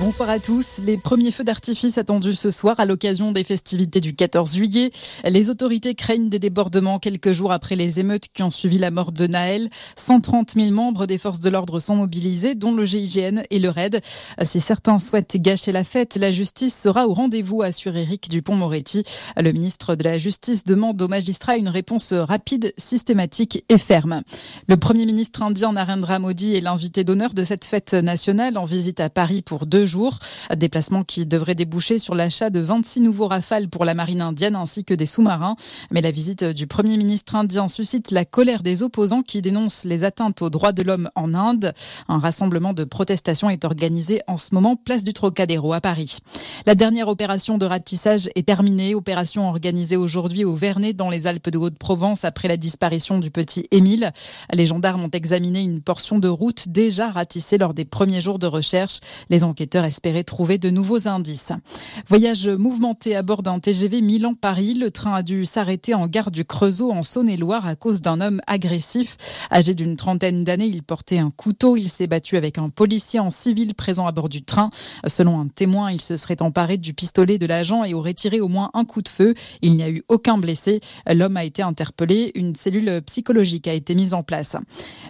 Bonsoir à tous. Les premiers feux d'artifice attendus ce soir à l'occasion des festivités du 14 juillet. Les autorités craignent des débordements quelques jours après les émeutes qui ont suivi la mort de Naël. 130 000 membres des forces de l'ordre sont mobilisés, dont le GIGN et le RAID. Si certains souhaitent gâcher la fête, la justice sera au rendez-vous, assure Éric Dupont-Moretti. Le ministre de la Justice demande aux magistrats une réponse rapide, systématique et ferme. Le premier ministre indien Narendra Modi est l'invité d'honneur de cette fête nationale en visite à Paris pour deux jours. Déplacement qui devrait déboucher sur l'achat de 26 nouveaux rafales pour la marine indienne ainsi que des sous-marins. Mais la visite du Premier ministre indien suscite la colère des opposants qui dénoncent les atteintes aux droits de l'homme en Inde. Un rassemblement de protestation est organisé en ce moment place du Trocadéro à Paris. La dernière opération de ratissage est terminée. Opération organisée aujourd'hui au Vernet dans les Alpes de Haute-Provence après la disparition du petit Émile. Les gendarmes ont examiné une portion de route déjà ratissée lors des premiers jours de recherche. Les enquêteurs espérer trouver de nouveaux indices. Voyage mouvementé à bord d'un TGV Milan-Paris. Le train a dû s'arrêter en gare du Creusot en Saône-et-Loire à cause d'un homme agressif. Âgé d'une trentaine d'années, il portait un couteau. Il s'est battu avec un policier en civil présent à bord du train. Selon un témoin, il se serait emparé du pistolet de l'agent et aurait tiré au moins un coup de feu. Il n'y a eu aucun blessé. L'homme a été interpellé. Une cellule psychologique a été mise en place.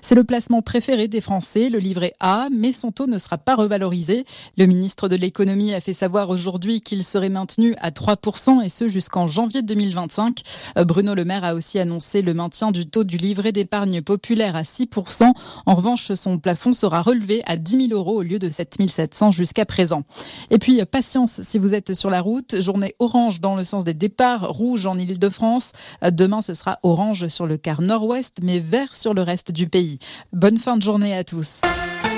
C'est le placement préféré des Français, le livret A, mais son taux ne sera pas revalorisé. Le ministre de l'économie a fait savoir aujourd'hui qu'il serait maintenu à 3% et ce jusqu'en janvier 2025. Bruno Le Maire a aussi annoncé le maintien du taux du livret d'épargne populaire à 6%. En revanche, son plafond sera relevé à 10 000 euros au lieu de 7 700 jusqu'à présent. Et puis, patience si vous êtes sur la route. Journée orange dans le sens des départs, rouge en Ile-de-France. Demain, ce sera orange sur le quart nord-ouest, mais vert sur le reste du pays. Bonne fin de journée à tous.